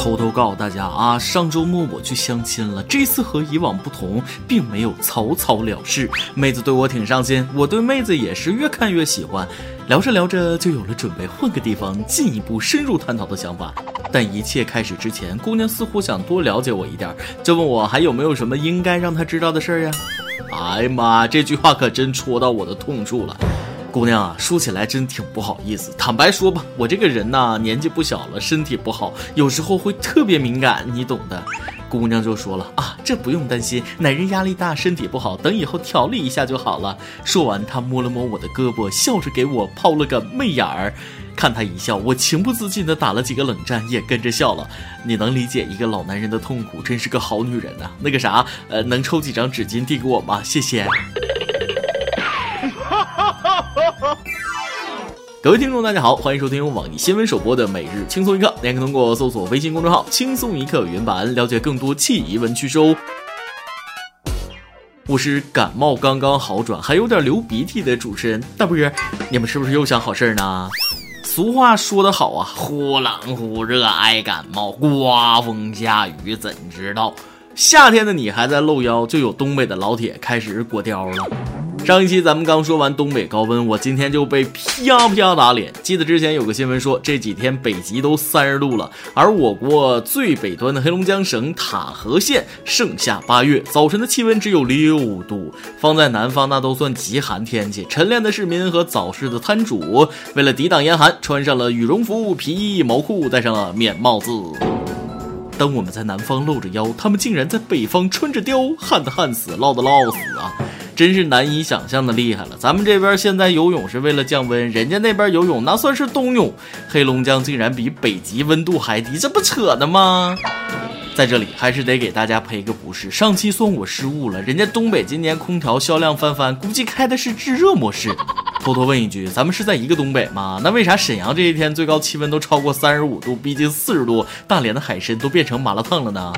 偷偷告诉大家啊，上周末我去相亲了，这次和以往不同，并没有草草了事。妹子对我挺上心，我对妹子也是越看越喜欢。聊着聊着，就有了准备换个地方进一步深入探讨的想法。但一切开始之前，姑娘似乎想多了解我一点，就问我还有没有什么应该让她知道的事儿呀？哎呀妈，这句话可真戳到我的痛处了。姑娘啊，说起来真挺不好意思。坦白说吧，我这个人呐，年纪不小了，身体不好，有时候会特别敏感，你懂的。姑娘就说了啊，这不用担心，男人压力大，身体不好，等以后调理一下就好了。说完，她摸了摸我的胳膊，笑着给我抛了个媚眼儿。看她一笑，我情不自禁的打了几个冷战，也跟着笑了。你能理解一个老男人的痛苦，真是个好女人呐。那个啥，呃，能抽几张纸巾递给我吗？谢谢。各位听众，大家好，欢迎收听由网易新闻首播的每日轻松一刻。您可通过搜索微信公众号“轻松一刻”原版了解更多奇闻趣事哦。我是感冒刚刚好转，还有点流鼻涕的主持人大波。你们是不是又想好事呢？俗话说得好啊，忽冷忽热爱感冒，刮风下雨怎知道？夏天的你还在露腰，就有东北的老铁开始裹貂了。上一期咱们刚说完东北高温，我今天就被啪啪打脸。记得之前有个新闻说这几天北极都三十度了，而我国最北端的黑龙江省塔河县盛夏八月早晨的气温只有六度，放在南方那都算极寒天气。晨练的市民和早市的摊主为了抵挡严寒，穿上了羽绒服、皮衣、毛裤，戴上了棉帽子。当我们在南方露着腰，他们竟然在北方穿着貂，旱的旱死，涝的涝死啊！真是难以想象的厉害了。咱们这边现在游泳是为了降温，人家那边游泳那算是冬泳。黑龙江竟然比北极温度还低，这不扯呢吗？在这里还是得给大家赔个不是，上期算我失误了。人家东北今年空调销量翻番，估计开的是制热模式。偷偷问一句，咱们是在一个东北吗？那为啥沈阳这一天最高气温都超过三十五度，逼近四十度？大连的海参都变成麻辣烫了呢？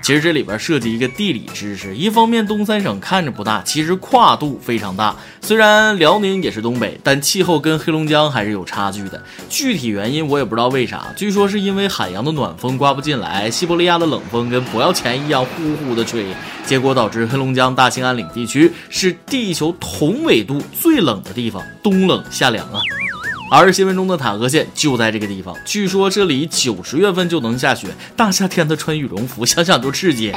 其实这里边涉及一个地理知识，一方面东三省看着不大，其实跨度非常大。虽然辽宁也是东北，但气候跟黑龙江还是有差距的。具体原因我也不知道为啥，据说是因为海洋的暖风刮不进来，西伯利亚的冷风跟不要钱一样呼呼的吹，结果导致黑龙江大兴安岭地区是地球同纬度最冷的地方，冬冷夏凉啊。而新闻中的塔河县就在这个地方，据说这里九十月份就能下雪，大夏天的穿羽绒服，想想都刺激。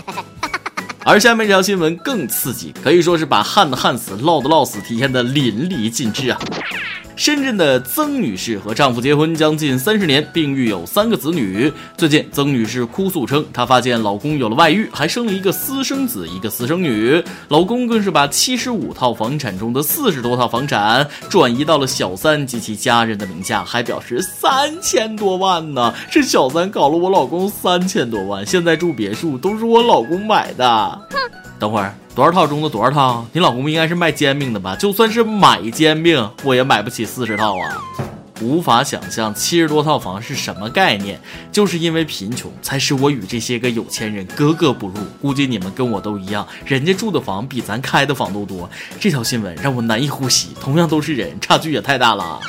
而下面这条新闻更刺激，可以说是把旱的旱死，涝的涝死体现的淋漓尽致啊。深圳的曾女士和丈夫结婚将近三十年，并育有三个子女。最近，曾女士哭诉称，她发现老公有了外遇，还生了一个私生子，一个私生女。老公更是把七十五套房产中的四十多套房产转移到了小三及其家人的名下，还表示三千多万呢，是小三搞了我老公三千多万，现在住别墅都是我老公买的。哼等会儿。多少套中的多少套？你老公应该是卖煎饼的吧？就算是买煎饼，我也买不起四十套啊！无法想象七十多套房是什么概念。就是因为贫穷，才使我与这些个有钱人格格不入。估计你们跟我都一样，人家住的房比咱开的房都多。这条新闻让我难以呼吸。同样都是人，差距也太大了。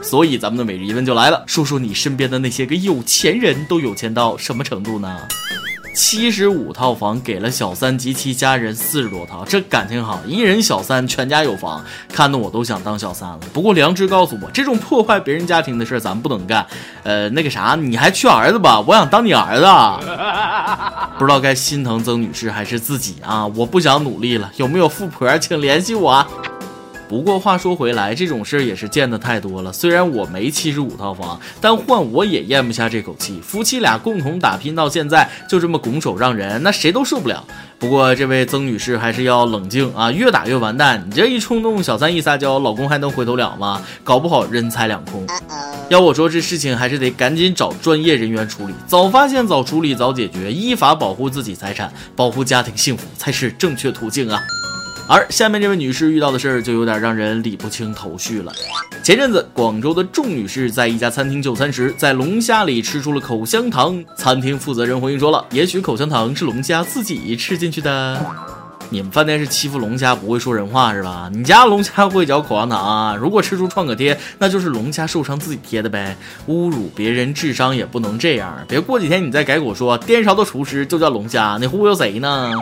所以咱们的每日一问就来了，说说你身边的那些个有钱人都有钱到什么程度呢？七十五套房给了小三及其家人四十多套，这感情好，一人小三，全家有房，看得我都想当小三了。不过良知告诉我，这种破坏别人家庭的事咱不能干。呃，那个啥，你还缺儿子吧？我想当你儿子。不知道该心疼曾女士还是自己啊？我不想努力了，有没有富婆，请联系我。不过话说回来，这种事儿也是见得太多了。虽然我没七十五套房，但换我也咽不下这口气。夫妻俩共同打拼到现在，就这么拱手让人，那谁都受不了。不过这位曾女士还是要冷静啊，越打越完蛋。你这一冲动，小三一撒娇，老公还能回头了吗？搞不好人财两空。要我说，这事情还是得赶紧找专业人员处理，早发现、早处理、早解决，依法保护自己财产，保护家庭幸福才是正确途径啊。而下面这位女士遇到的事儿就有点让人理不清头绪了。前阵子，广州的仲女士在一家餐厅就餐时，在龙虾里吃出了口香糖。餐厅负责人回应说了：“也许口香糖是龙虾自己吃进去的。”你们饭店是欺负龙虾不会说人话是吧？你家龙虾会嚼口香糖啊？如果吃出创可贴，那就是龙虾受伤自己贴的呗。侮辱别人智商也不能这样，别过几天你再改口说颠勺的厨师就叫龙虾，你忽悠谁呢？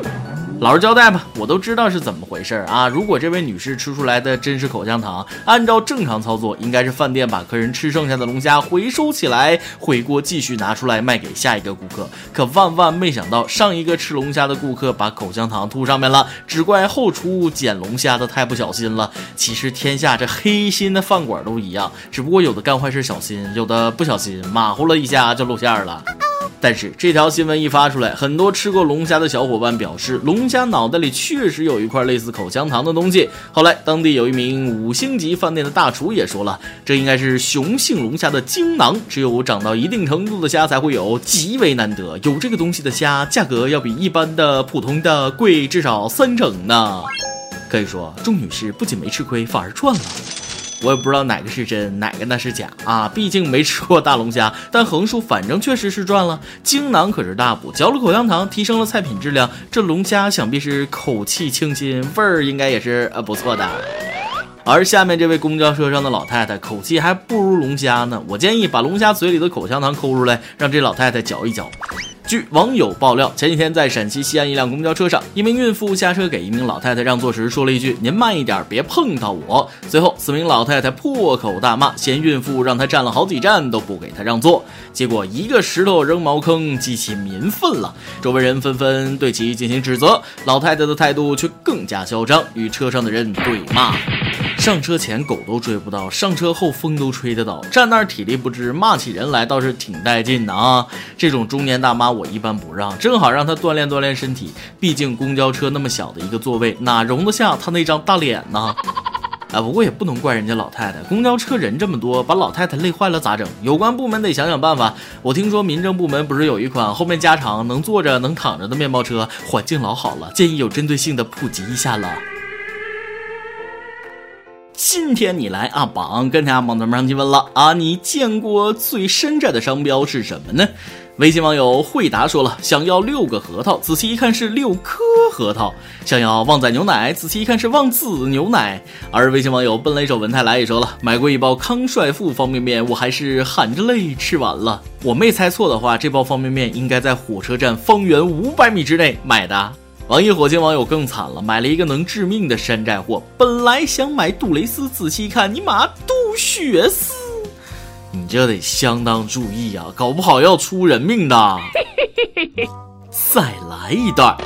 老实交代吧，我都知道是怎么回事啊！如果这位女士吃出来的真是口香糖，按照正常操作，应该是饭店把客人吃剩下的龙虾回收起来，回锅继续拿出来卖给下一个顾客。可万万没想到，上一个吃龙虾的顾客把口香糖吐上面了，只怪后厨捡龙虾的太不小心了。其实天下这黑心的饭馆都一样，只不过有的干坏事小心，有的不小心马虎了一下就露馅了。但是这条新闻一发出来，很多吃过龙虾的小伙伴表示，龙虾脑袋里确实有一块类似口香糖的东西。后来，当地有一名五星级饭店的大厨也说了，这应该是雄性龙虾的精囊，只有长到一定程度的虾才会有，极为难得。有这个东西的虾，价格要比一般的普通的贵至少三成呢。可以说，钟女士不仅没吃亏，反而赚了。我也不知道哪个是真，哪个那是假啊！毕竟没吃过大龙虾，但横竖反正确实是赚了。精囊可是大补，嚼了口香糖，提升了菜品质量。这龙虾想必是口气清新，味儿应该也是呃不错的。而下面这位公交车上的老太太，口气还不如龙虾呢。我建议把龙虾嘴里的口香糖抠出来，让这老太太嚼一嚼。据网友爆料，前几天在陕西西安一辆公交车上，一名孕妇下车给一名老太太让座时，说了一句：“您慢一点，别碰到我。”随后，四名老太太破口大骂，嫌孕妇让她站了好几站都不给她让座，结果一个石头扔茅坑，激起民愤了。周围人纷纷对其进行指责，老太太的态度却更加嚣张，与车上的人对骂。上车前狗都追不到，上车后风都吹得倒，站那儿体力不支，骂起人来倒是挺带劲的啊！这种中年大妈我一般不让，正好让她锻炼锻炼身体。毕竟公交车那么小的一个座位，哪容得下她那张大脸呢？啊，不过也不能怪人家老太太，公交车人这么多，把老太太累坏了咋整？有关部门得想想办法。我听说民政部门不是有一款后面加长能坐着能躺着的面包车，环境老好了，建议有针对性的普及一下了。今天你来阿榜跟大家榜咱们上提问了啊！你见过最山寨的商标是什么呢？微信网友惠达说了，想要六个核桃，仔细一看是六颗核桃；想要旺仔牛奶，仔细一看是旺子牛奶。而微信网友奔雷手文泰来也说了，买过一包康帅傅方便面，我还是含着泪吃完了。我没猜错的话，这包方便面应该在火车站方圆五百米之内买的。网易火箭网友更惨了，买了一个能致命的山寨货。本来想买杜蕾斯，仔细一看，尼玛杜雪丝，你这得相当注意啊，搞不好要出人命的。再来一袋。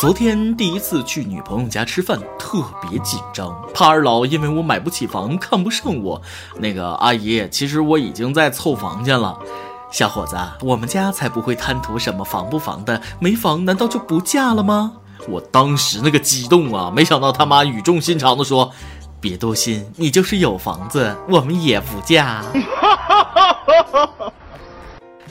昨天第一次去女朋友家吃饭，特别紧张，怕二老因为我买不起房看不上我。那个阿姨，其实我已经在凑房间了。小伙子，我们家才不会贪图什么房不房的，没房难道就不嫁了吗？我当时那个激动啊，没想到他妈语重心长的说：“别多心，你就是有房子，我们也不嫁。”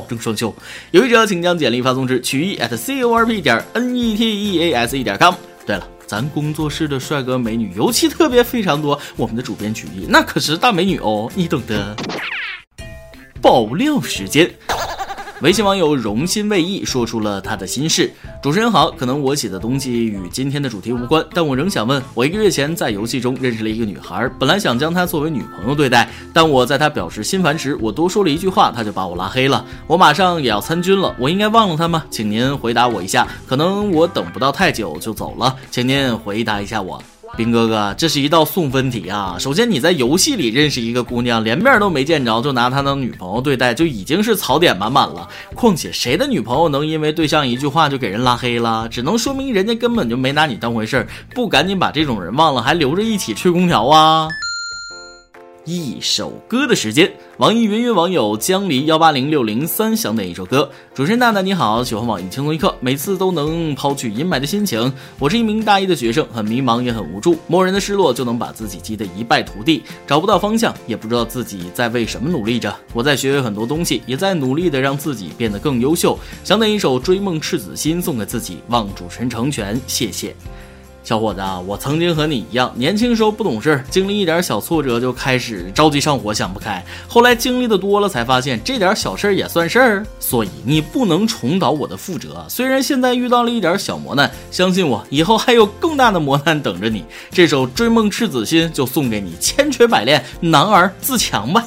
保证双休，有意者请将简历发送至曲艺 at c o r p 点 n e t e a s e 点 com。对了，咱工作室的帅哥美女尤其特别非常多，我们的主编曲艺那可是大美女哦，你懂得。爆料时间。微信网友荣心未易说出了他的心事。主持人好，可能我写的东西与今天的主题无关，但我仍想问：我一个月前在游戏中认识了一个女孩，本来想将她作为女朋友对待，但我在她表示心烦时，我多说了一句话，她就把我拉黑了。我马上也要参军了，我应该忘了她吗？请您回答我一下。可能我等不到太久就走了，请您回答一下我。兵哥哥，这是一道送分题啊！首先，你在游戏里认识一个姑娘，连面都没见着，就拿她当女朋友对待，就已经是槽点满满了。况且，谁的女朋友能因为对象一句话就给人拉黑了？只能说明人家根本就没拿你当回事儿。不赶紧把这种人忘了，还留着一起吹空调啊？一首歌的时间。网易云云网友江离幺八零六零三想点一首歌。主持人娜娜你好，喜欢网易轻松一刻，每次都能抛去阴霾的心情。我是一名大一的学生，很迷茫也很无助，漠然的失落就能把自己击得一败涂地，找不到方向，也不知道自己在为什么努力着。我在学很多东西，也在努力的让自己变得更优秀。想点一首《追梦赤子心》送给自己，望主持人成全，谢谢。小伙子，我曾经和你一样，年轻时候不懂事，经历一点小挫折就开始着急上火，想不开。后来经历的多了，才发现这点小事儿也算事儿。所以你不能重蹈我的覆辙。虽然现在遇到了一点小磨难，相信我，以后还有更大的磨难等着你。这首《追梦赤子心》就送给你，千锤百炼，男儿自强吧。